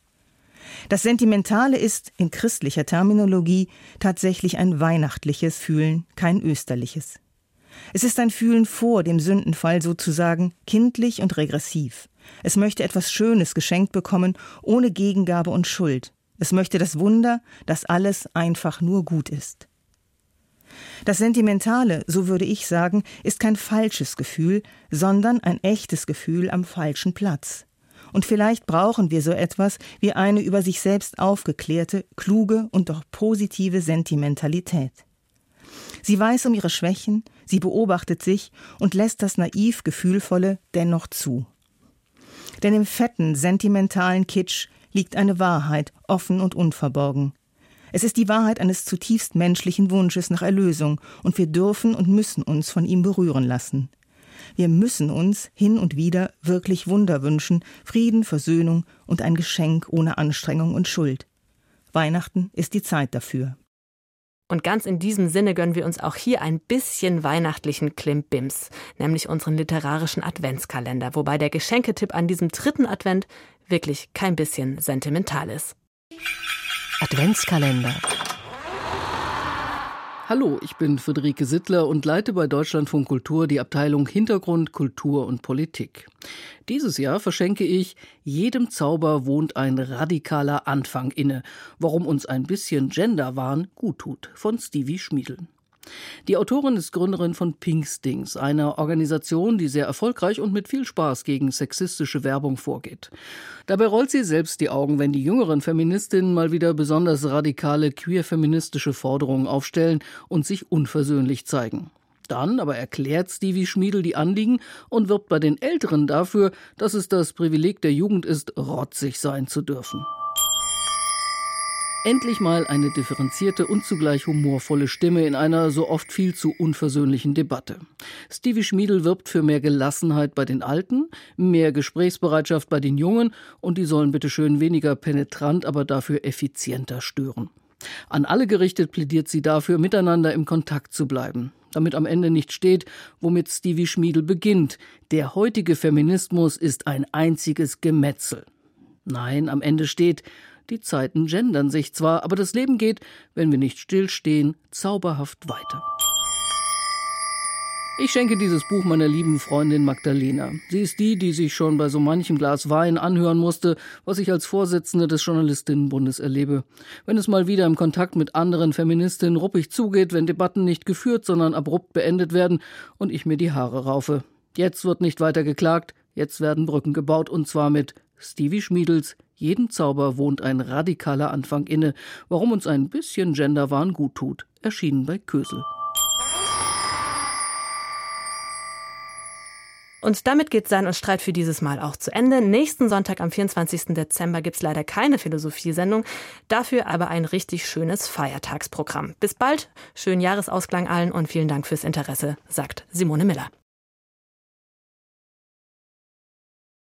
Das Sentimentale ist in christlicher Terminologie tatsächlich ein weihnachtliches Fühlen, kein österliches. Es ist ein Fühlen vor dem Sündenfall sozusagen kindlich und regressiv. Es möchte etwas Schönes geschenkt bekommen, ohne Gegengabe und Schuld. Es möchte das Wunder, dass alles einfach nur gut ist. Das Sentimentale, so würde ich sagen, ist kein falsches Gefühl, sondern ein echtes Gefühl am falschen Platz. Und vielleicht brauchen wir so etwas wie eine über sich selbst aufgeklärte, kluge und doch positive Sentimentalität. Sie weiß um ihre Schwächen, sie beobachtet sich und lässt das naiv Gefühlvolle dennoch zu. Denn im fetten, sentimentalen Kitsch liegt eine Wahrheit, offen und unverborgen. Es ist die Wahrheit eines zutiefst menschlichen Wunsches nach Erlösung, und wir dürfen und müssen uns von ihm berühren lassen. Wir müssen uns hin und wieder wirklich Wunder wünschen, Frieden, Versöhnung und ein Geschenk ohne Anstrengung und Schuld. Weihnachten ist die Zeit dafür. Und ganz in diesem Sinne gönnen wir uns auch hier ein bisschen weihnachtlichen Klimbims, nämlich unseren literarischen Adventskalender, wobei der Geschenketipp an diesem dritten Advent wirklich kein bisschen sentimental ist. Adventskalender Hallo, ich bin Friederike Sittler und leite bei Deutschlandfunk Kultur die Abteilung Hintergrund, Kultur und Politik. Dieses Jahr verschenke ich Jedem Zauber wohnt ein radikaler Anfang inne, warum uns ein bisschen Genderwahn gut tut, von Stevie Schmiedel. Die Autorin ist Gründerin von Pinkstings, einer Organisation, die sehr erfolgreich und mit viel Spaß gegen sexistische Werbung vorgeht. Dabei rollt sie selbst die Augen, wenn die jüngeren Feministinnen mal wieder besonders radikale queer-feministische Forderungen aufstellen und sich unversöhnlich zeigen. Dann aber erklärt Stevie Schmiedel die Anliegen und wirbt bei den Älteren dafür, dass es das Privileg der Jugend ist, rotzig sein zu dürfen. Endlich mal eine differenzierte und zugleich humorvolle Stimme in einer so oft viel zu unversöhnlichen Debatte. Stevie Schmiedel wirbt für mehr Gelassenheit bei den Alten, mehr Gesprächsbereitschaft bei den Jungen und die sollen bitte schön weniger penetrant, aber dafür effizienter stören. An alle gerichtet plädiert sie dafür, miteinander im Kontakt zu bleiben, damit am Ende nicht steht, womit Stevie Schmiedel beginnt. Der heutige Feminismus ist ein einziges Gemetzel. Nein, am Ende steht, die Zeiten gendern sich zwar, aber das Leben geht, wenn wir nicht stillstehen, zauberhaft weiter. Ich schenke dieses Buch meiner lieben Freundin Magdalena. Sie ist die, die sich schon bei so manchem Glas Wein anhören musste, was ich als Vorsitzende des Journalistinnenbundes erlebe. Wenn es mal wieder im Kontakt mit anderen Feministinnen ruppig zugeht, wenn Debatten nicht geführt, sondern abrupt beendet werden und ich mir die Haare raufe. Jetzt wird nicht weiter geklagt, jetzt werden Brücken gebaut und zwar mit Stevie Schmiedels Jeden Zauber wohnt ein radikaler Anfang inne, warum uns ein bisschen Genderwahn gut tut, erschienen bei Kösel. Und damit geht Sein und Streit für dieses Mal auch zu Ende. Nächsten Sonntag am 24. Dezember gibt es leider keine Philosophiesendung, dafür aber ein richtig schönes Feiertagsprogramm. Bis bald, schönen Jahresausklang allen und vielen Dank fürs Interesse, sagt Simone Miller.